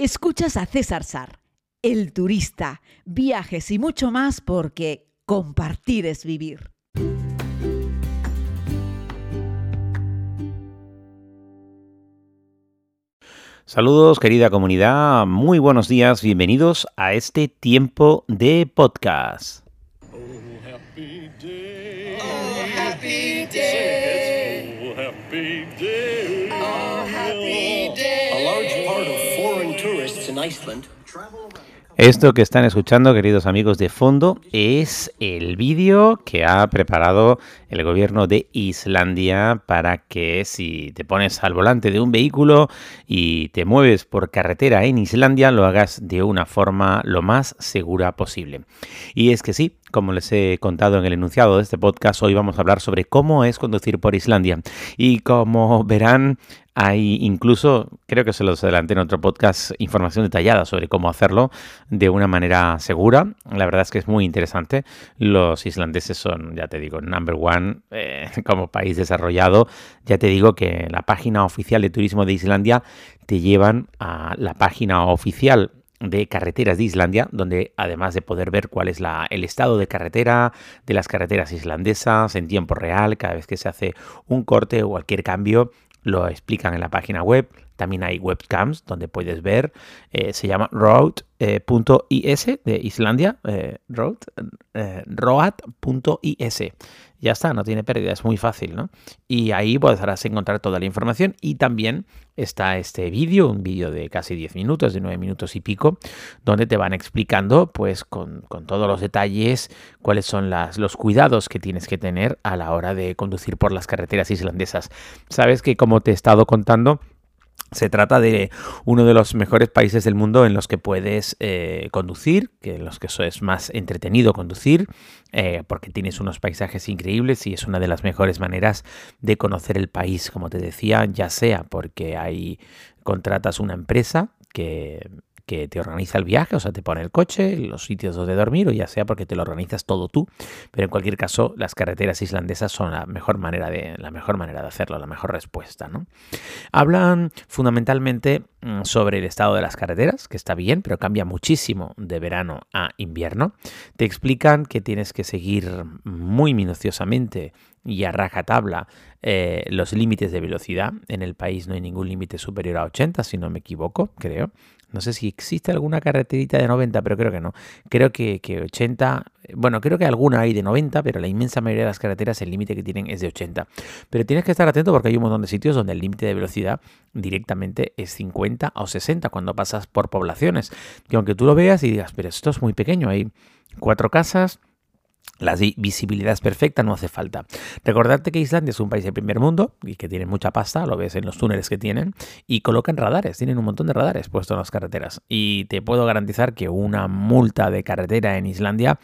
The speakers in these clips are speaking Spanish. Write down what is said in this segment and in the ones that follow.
Escuchas a César Sar, el turista, viajes y mucho más porque compartir es vivir. Saludos querida comunidad, muy buenos días, bienvenidos a este tiempo de podcast. Esto que están escuchando, queridos amigos de fondo, es el vídeo que ha preparado el gobierno de Islandia para que si te pones al volante de un vehículo y te mueves por carretera en Islandia, lo hagas de una forma lo más segura posible. Y es que sí, como les he contado en el enunciado de este podcast, hoy vamos a hablar sobre cómo es conducir por Islandia. Y como verán, hay incluso, creo que se los adelanté en otro podcast, información detallada sobre cómo hacerlo de una manera segura. La verdad es que es muy interesante. Los islandeses son, ya te digo, number one eh, como país desarrollado. Ya te digo que la página oficial de turismo de Islandia te llevan a la página oficial de carreteras de Islandia, donde además de poder ver cuál es la, el estado de carretera de las carreteras islandesas en tiempo real, cada vez que se hace un corte o cualquier cambio, lo explican en la página web. También hay webcams donde puedes ver. Eh, se llama road.is de Islandia. Eh, road, eh, road.is. Ya está, no tiene pérdida, es muy fácil, ¿no? Y ahí podrás encontrar toda la información. Y también está este vídeo, un vídeo de casi 10 minutos, de 9 minutos y pico, donde te van explicando, pues, con, con todos los detalles, cuáles son los cuidados que tienes que tener a la hora de conducir por las carreteras islandesas. Sabes que, como te he estado contando, se trata de uno de los mejores países del mundo en los que puedes eh, conducir, que en los que eso es más entretenido conducir, eh, porque tienes unos paisajes increíbles y es una de las mejores maneras de conocer el país, como te decía, ya sea porque hay contratas una empresa que que te organiza el viaje, o sea, te pone el coche, los sitios donde dormir, o ya sea porque te lo organizas todo tú. Pero en cualquier caso, las carreteras islandesas son la mejor manera de, la mejor manera de hacerlo, la mejor respuesta. ¿no? Hablan fundamentalmente mm, sobre el estado de las carreteras, que está bien, pero cambia muchísimo de verano a invierno. Te explican que tienes que seguir muy minuciosamente y a rajatabla eh, los límites de velocidad. En el país no hay ningún límite superior a 80, si no me equivoco, creo. No sé si existe alguna carreterita de 90, pero creo que no. Creo que, que 80, bueno, creo que alguna hay de 90, pero la inmensa mayoría de las carreteras el límite que tienen es de 80. Pero tienes que estar atento porque hay un montón de sitios donde el límite de velocidad directamente es 50 o 60 cuando pasas por poblaciones. Y aunque tú lo veas y digas, pero esto es muy pequeño, hay cuatro casas, la visibilidad es perfecta, no hace falta. Recordarte que Islandia es un país de primer mundo y que tiene mucha pasta, lo ves en los túneles que tienen, y colocan radares, tienen un montón de radares puestos en las carreteras. Y te puedo garantizar que una multa de carretera en Islandia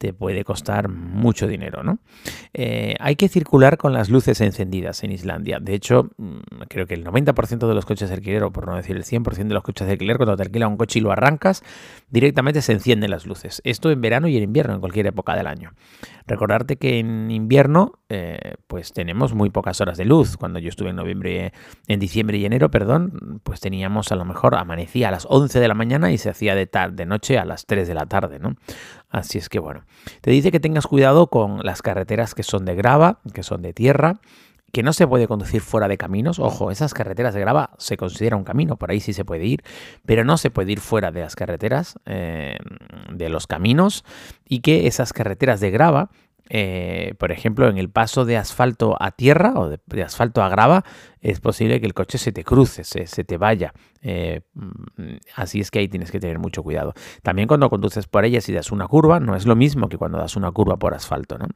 te puede costar mucho dinero, ¿no? Eh, hay que circular con las luces encendidas en Islandia. De hecho, mm, creo que el 90% de los coches de alquiler, o por no decir el 100% de los coches de alquiler, cuando te alquila un coche y lo arrancas, directamente se encienden las luces. Esto en verano y en invierno, en cualquier época del año. Recordarte que en invierno, eh, pues tenemos muy pocas horas de luz. Cuando yo estuve en noviembre, en diciembre y enero, perdón, pues teníamos a lo mejor amanecía a las 11 de la mañana y se hacía de tarde, de noche a las 3 de la tarde, ¿no? Así es que bueno, te dice que tengas cuidado con las carreteras que son de grava, que son de tierra, que no se puede conducir fuera de caminos. Ojo, esas carreteras de grava se considera un camino, por ahí sí se puede ir, pero no se puede ir fuera de las carreteras, eh, de los caminos, y que esas carreteras de grava eh, por ejemplo, en el paso de asfalto a tierra o de, asfalto a grava, es posible que el coche se te cruce, se, te vaya. Eh, mm, así es que ahí tienes que tener mucho cuidado. También cuando conduces por ellas y das una curva, no es lo mismo que cuando das una curva por asfalto. ¿no?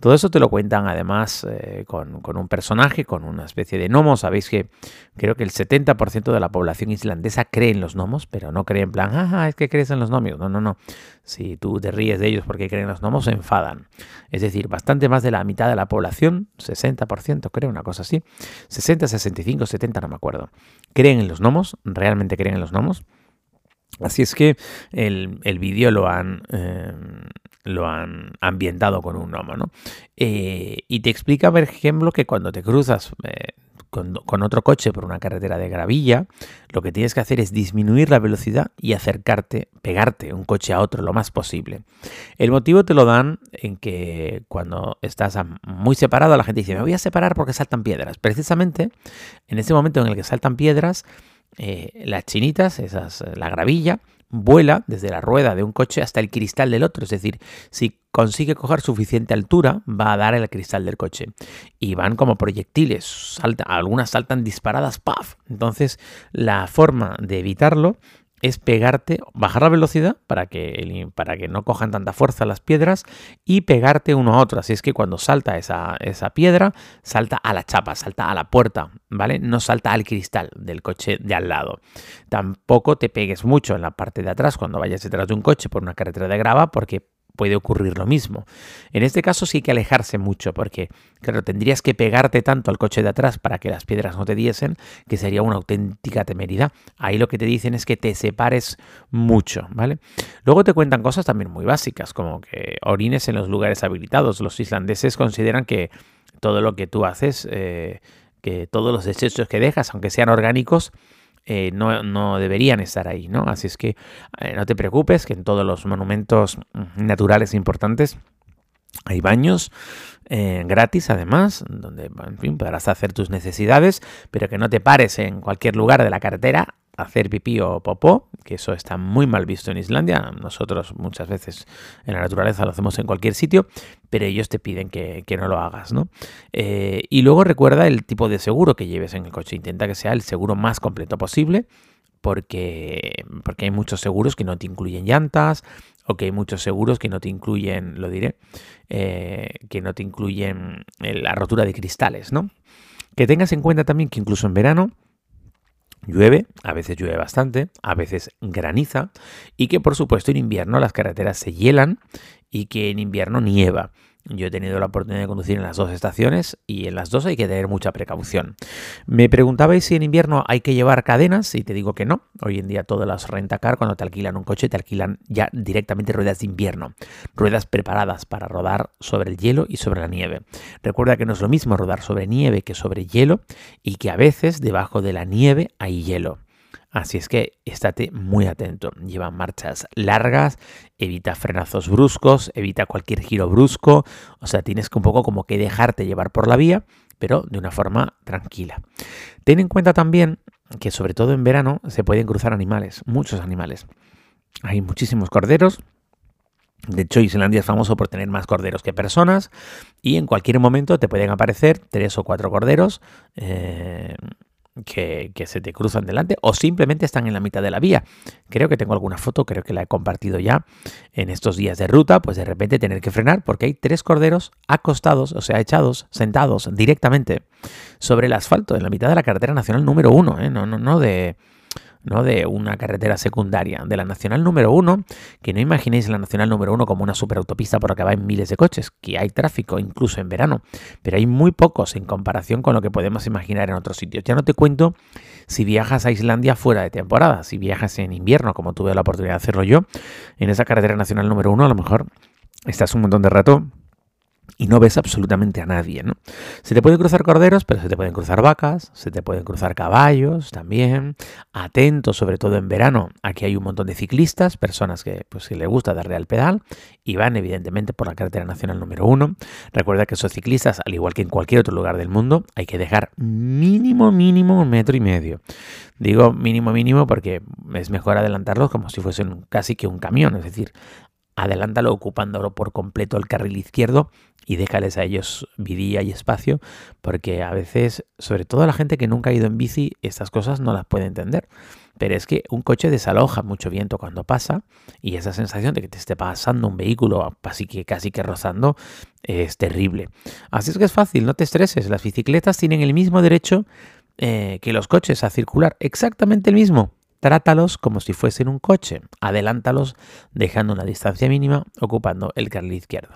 Todo eso te lo cuentan además eh, con, un personaje, con una especie de gnomo. Sabéis que creo que el 70% de la población islandesa cree en los gnomos, pero no cree en plan, ah, es que crees en los gnomos. No, no, no. Si tú te ríes de ellos porque creen en los gnomos, se enfadan. Es decir, bastante más de la mitad de la población, 60% creo, una cosa así, 60, 65, 70, no me acuerdo, creen en los gnomos, realmente creen en los gnomos. Así es que el, el vídeo lo han, eh, lo han ambientado con un gnomo, ¿no? Eh, y te explica, por ejemplo, que cuando te cruzas eh, con, con otro coche por una carretera de gravilla, lo que tienes que hacer es disminuir la velocidad y acercarte, pegarte un coche a otro lo más posible. El motivo te lo dan en que cuando estás muy separado, la gente dice, me voy a separar porque saltan piedras. Precisamente en ese momento en el que saltan piedras, eh, las chinitas, esas, eh, la gravilla, vuela desde la rueda de un coche hasta el cristal del otro. Es decir, si consigue coger suficiente altura, va a dar el cristal del coche. Y van como proyectiles, salta- algunas saltan disparadas, ¡paf! Entonces, la forma de evitarlo es pegarte, bajar la velocidad para que, para que no cojan tanta fuerza las piedras y pegarte uno a otro. Así es que cuando salta esa, esa piedra, salta a la chapa, salta a la puerta, ¿vale? No salta al cristal del coche de al lado. Tampoco te pegues mucho en la parte de atrás cuando vayas detrás de un coche por una carretera de grava porque puede ocurrir lo mismo. En este caso sí hay que alejarse mucho porque, claro, tendrías que pegarte tanto al coche de atrás para que las piedras no te diesen que sería una auténtica temeridad. Ahí lo que te dicen es que te separes mucho, ¿vale? Luego te cuentan cosas también muy básicas, como que orines en los lugares habilitados. Los islandeses consideran que todo lo que tú haces, eh, que todos los desechos que dejas, aunque sean orgánicos, eh, no, no deberían estar ahí, ¿no? Así es que eh, no te preocupes, que en todos los monumentos mm, naturales importantes hay baños eh, gratis además, donde en fin, podrás hacer tus necesidades, pero que no te pares en cualquier lugar de la carretera hacer pipí o popó, que eso está muy mal visto en Islandia. Nosotros muchas veces en la naturaleza lo hacemos en cualquier sitio, pero ellos te piden que, que no lo hagas, ¿no? Eh, y luego recuerda el tipo de seguro que lleves en el coche. Intenta que sea el seguro más completo posible, porque, porque hay muchos seguros que no te incluyen llantas, o que hay muchos seguros que no te incluyen, lo diré, eh, que no te incluyen la rotura de cristales, ¿no? Que tengas en cuenta también que incluso en verano llueve, a veces llueve bastante, a veces graniza, y que por supuesto en invierno las carreteras se hielan y que en invierno nieva. Yo he tenido la oportunidad de conducir en las dos estaciones y en las dos hay que tener mucha precaución. Me preguntabais si en invierno hay que llevar cadenas y te digo que no. Hoy en día todas las rentacar cuando te alquilan un coche te alquilan ya directamente ruedas de invierno, ruedas preparadas para rodar sobre el hielo y sobre la nieve. Recuerda que no es lo mismo rodar sobre nieve que sobre hielo y que a veces debajo de la nieve hay hielo. Así es que estate muy atento. Lleva marchas largas, evita frenazos bruscos, evita cualquier giro brusco. O sea, tienes que un poco como que dejarte llevar por la vía, pero de una forma tranquila. Ten en cuenta también que sobre todo en verano se pueden cruzar animales, muchos animales. Hay muchísimos corderos. De hecho, Islandia es famoso por tener más corderos que personas y en cualquier momento te pueden aparecer tres o cuatro corderos. Eh, que, que, se te cruzan delante o simplemente están en la mitad de la vía. Creo que tengo alguna foto, creo que la he compartido ya en estos días de ruta, pues de repente tener que frenar porque hay tres corderos acostados, o sea, echados, sentados directamente sobre el asfalto en la mitad de la carretera nacional número uno, ¿eh? no, no, no de no de una carretera secundaria, de la nacional número uno, que no imaginéis la nacional número uno como una superautopista por la que van miles de coches, que hay tráfico incluso en verano, pero hay muy pocos en comparación con lo que podemos imaginar en otros sitios. Ya no te cuento si viajas a Islandia fuera de temporada, si viajas en invierno, como tuve la oportunidad de hacerlo yo, en esa carretera nacional número uno, a lo mejor estás un montón de rato y no ves absolutamente a nadie, ¿no? Se te pueden cruzar corderos, pero se te pueden cruzar vacas, se te pueden cruzar caballos también. Atento, sobre todo en verano, aquí hay un montón de ciclistas, personas que pues que les gusta darle al pedal y van evidentemente por la carretera nacional número uno. Recuerda que esos ciclistas, al igual que en cualquier otro lugar del mundo, hay que dejar mínimo, mínimo un metro y medio. Digo mínimo, mínimo porque es mejor adelantarlos como si fuesen casi que un camión, es decir, adelántalo ocupándolo por completo el carril izquierdo y déjales a ellos vidilla y espacio, porque a veces, sobre todo la gente que nunca ha ido en bici, estas cosas no las puede entender. Pero es que un coche desaloja mucho viento cuando pasa y esa sensación de que te esté pasando un vehículo así que casi que rozando es terrible. Así es que es fácil, no te estreses. Las bicicletas tienen el mismo derecho eh, que los coches a circular, exactamente el mismo. Trátalos como si fuesen un coche. Adelántalos dejando una distancia mínima ocupando el carril izquierdo.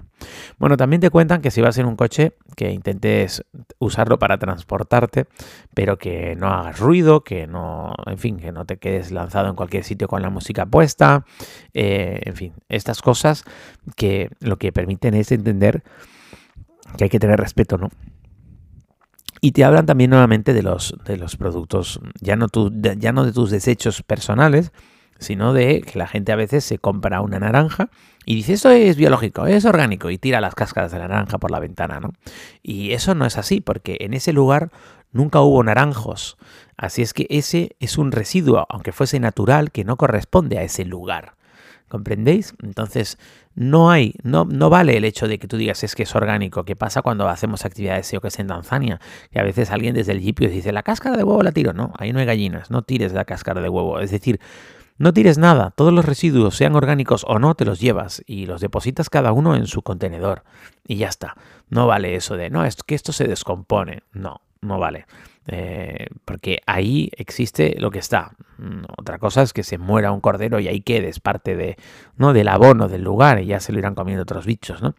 Bueno, también te cuentan que si vas en un coche, que intentes usarlo para transportarte, pero que no hagas ruido, que no, en fin, que no te quedes lanzado en cualquier sitio con la música puesta. Eh, en fin, estas cosas que lo que permiten es entender que hay que tener respeto, ¿no? Y te hablan también nuevamente de los, de los productos, ya no, ya no de tus desechos personales, sino de que la gente a veces se compra una naranja y dice, eso es biológico, es orgánico, y tira las cáscaras de la naranja por la ventana, ¿no? Y eso no es así, porque en ese lugar nunca hubo naranjos. Así es que ese es un residuo, aunque fuese natural, que no corresponde a ese lugar. ¿Comprendéis? Entonces, no hay, no, no vale el hecho de que tú digas es que es orgánico. ¿Qué pasa cuando hacemos actividades, yo que es en Tanzania? Que a veces alguien desde el jipio dice, la cáscara de huevo la tiro. No, ahí no hay gallinas, no tires la cáscara de huevo. Es decir, no tires nada, todos los residuos, sean orgánicos o no, te los llevas y los depositas cada uno en su contenedor. Y ya está. No vale eso de, no, es que esto se descompone. No, no vale. Eh, porque ahí existe lo que está. Mm, otra cosa es que se muera un cordero y ahí quedes parte de, ¿no? del abono del lugar y ya se lo irán comiendo otros bichos, ¿no?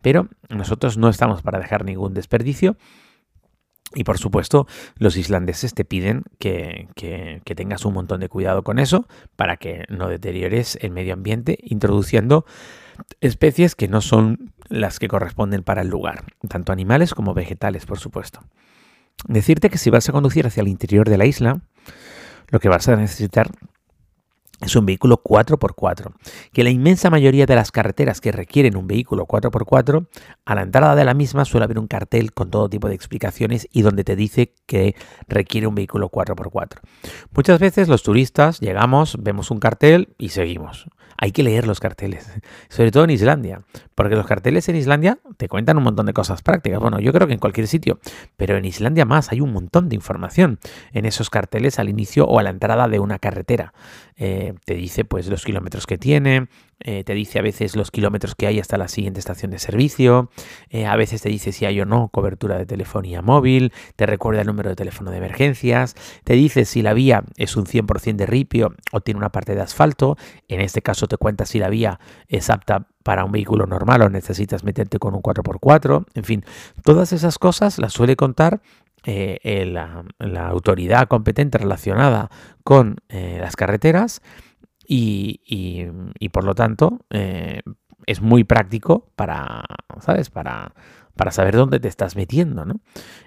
Pero nosotros no estamos para dejar ningún desperdicio. Y por supuesto, los islandeses te piden que, que, tengas un montón de cuidado con eso para que no deteriores el medio ambiente introduciendo especies que no son las que corresponden para el lugar, tanto animales como vegetales, por supuesto. Decirte que si vas a conducir hacia el interior de la isla, lo que vas a necesitar es un vehículo 4x4, que la inmensa mayoría de las carreteras que requieren un vehículo 4x4, a la entrada de la misma suele haber un cartel con todo tipo de explicaciones y donde te dice que requiere un vehículo 4x4. Muchas veces los turistas llegamos, vemos un cartel y seguimos. Hay que leer los carteles, sobre todo en Islandia, porque los carteles en Islandia te cuentan un montón de cosas prácticas. Bueno, yo creo que en cualquier sitio, pero en Islandia más hay un montón de información en esos carteles al inicio o a la entrada de una carretera. Eh, te dice pues los kilómetros que tiene, eh, te dice a veces los kilómetros que hay hasta la siguiente estación de servicio, eh, a veces te dice si hay o no cobertura de telefonía móvil, te recuerda el número de teléfono de emergencias, te dice si la vía es un 100% de ripio o tiene una parte de asfalto, en este caso te cuenta si la vía es apta para un vehículo normal o necesitas meterte con un 4x4, en fin, todas esas cosas las suele contar eh, la, autoridad competente relacionada con las carreteras y, por lo tanto eh, es muy práctico para, ¿sabes? Para, para saber dónde te estás metiendo, ¿no?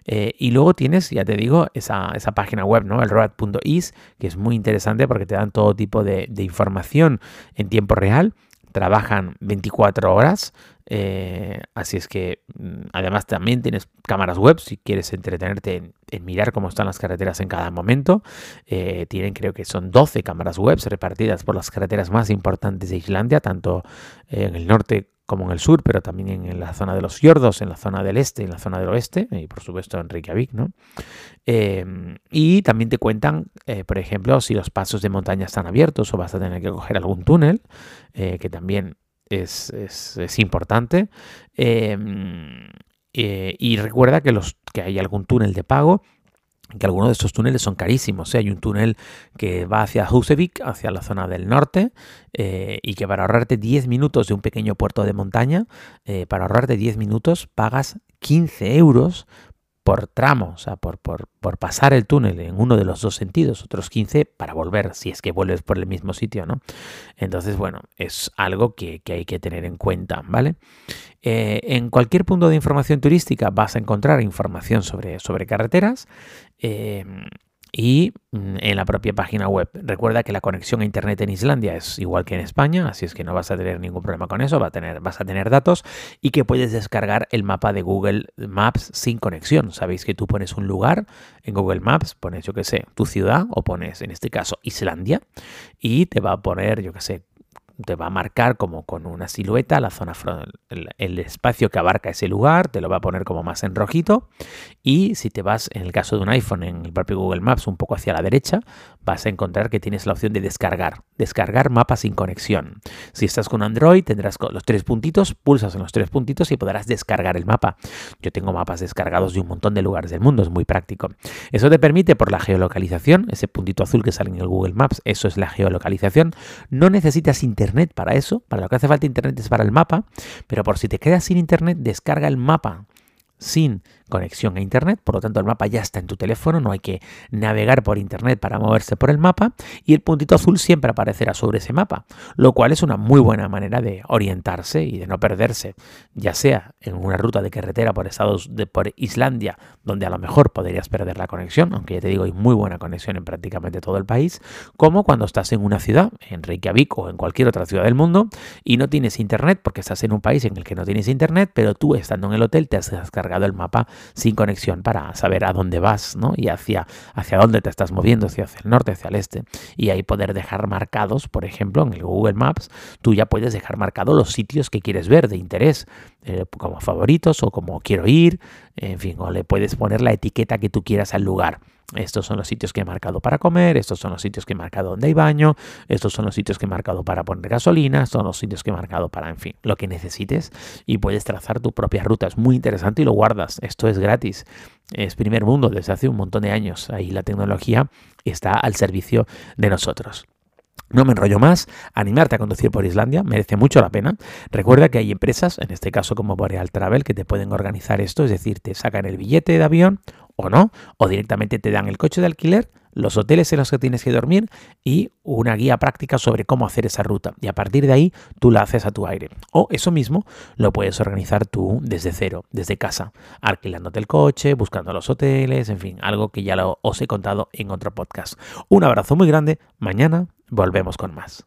Eh, y luego tienes, ya te digo, esa, página web, ¿no? El road.is, que es muy interesante porque te dan todo tipo de, de información en tiempo real trabajan 24 horas. Eh, así es que mm, además también tienes cámaras web si quieres entretenerte en, mirar cómo están las carreteras en cada momento. Eh, tienen creo que son 12 cámaras web repartidas por las carreteras más importantes de Islandia, tanto en el norte como en el sur, pero también en, la zona de los fiordos, en la zona del este, en la zona del oeste, y por supuesto en Reykjavik, ¿no? Em, y también te cuentan, eh, por ejemplo, si los pasos de montaña están abiertos o vas a tener que coger algún túnel, eh, que también es, es importante. Em, eh, y recuerda que, los, que hay algún túnel de pago que algunos de estos túneles son carísimos. ¿eh? Hay un túnel que va hacia Husevik, hacia la zona del norte, eh, y que para ahorrarte 10 minutos de un pequeño puerto de montaña, para ahorrarte 10 minutos pagas 15 euros por tramo, o sea, por, por, pasar el túnel en uno de los dos sentidos, otros 15 para volver, si es que vuelves por el mismo sitio, ¿no? Entonces, bueno, es algo que, hay que tener en cuenta, ¿vale? Eh, en cualquier punto de información turística vas a encontrar información sobre, sobre carreteras. Eh, y mm, en la propia página web. Recuerda que la conexión a internet en Islandia es igual que en España, así es que no vas a tener ningún problema con eso, va a tener, vas a tener datos y que puedes descargar el mapa de Google Maps sin conexión. Sabéis que tú pones un lugar en Google Maps, pones yo que sé, tu ciudad o pones en este caso Islandia y te va a poner yo que sé te va a marcar como con una silueta la zona el, el, espacio que abarca ese lugar, te lo va a poner como más en rojito. Y si te vas en el caso de un iPhone en el propio Google Maps un poco hacia la derecha, vas a encontrar que tienes la opción de descargar, descargar mapas sin conexión. Si estás con Android tendrás los tres puntitos, pulsas en los tres puntitos y podrás descargar el mapa. Yo tengo mapas descargados de un montón de lugares del mundo, es muy práctico. Eso te permite por la geolocalización, ese puntito azul que sale en el Google Maps, eso es la geolocalización. No necesitas internet para eso, para lo que hace falta internet es para el mapa, pero por si te quedas sin internet, descarga el mapa sin conexión a Internet, por lo tanto el mapa ya está en tu teléfono, no hay que navegar por Internet para moverse por el mapa y el puntito azul siempre aparecerá sobre ese mapa, lo cual es una muy buena manera de orientarse y de no perderse, ya sea en una ruta de carretera por Estados de por Islandia, donde a lo mejor podrías perder la conexión, aunque ya te digo hay muy buena conexión en prácticamente todo el país, como cuando estás en una ciudad, en Reykjavik o en cualquier otra ciudad del mundo y no tienes internet porque estás en un país en el que no tienes internet, pero tú estando en el hotel te has descargado el mapa sin conexión para saber a dónde vas, ¿no? Y hacia, hacia dónde te estás moviendo, hacia, el norte, hacia el este. Y ahí poder dejar marcados, por ejemplo, en el Google Maps, tú ya puedes dejar marcados los sitios que quieres ver de interés, eh, como favoritos o como quiero ir, en fin, o le puedes poner la etiqueta que tú quieras al lugar. Estos son los sitios que he marcado para comer, estos son los sitios que he marcado donde hay baño, estos son los sitios que he marcado para poner gasolina, estos son los sitios que he marcado para, en fin, lo que necesites y puedes trazar tu propia ruta. Es muy interesante y lo guardas. Esto es gratis. Es primer mundo desde hace un montón de años. Ahí la tecnología está al servicio de nosotros. No me enrollo más, animarte a conducir por Islandia merece mucho la pena. Recuerda que hay empresas, en este caso como Boreal Travel, que te pueden organizar esto, es decir, te sacan el billete de avión o no, o directamente te dan el coche de alquiler, los hoteles en los que tienes que dormir y una guía práctica sobre cómo hacer esa ruta. Y a partir de ahí tú la haces a tu aire. O eso mismo lo puedes organizar tú desde cero, desde casa, alquilándote el coche, buscando los hoteles, en fin, algo que ya lo, os he contado en otro podcast. Un abrazo muy grande. Mañana volvemos con más.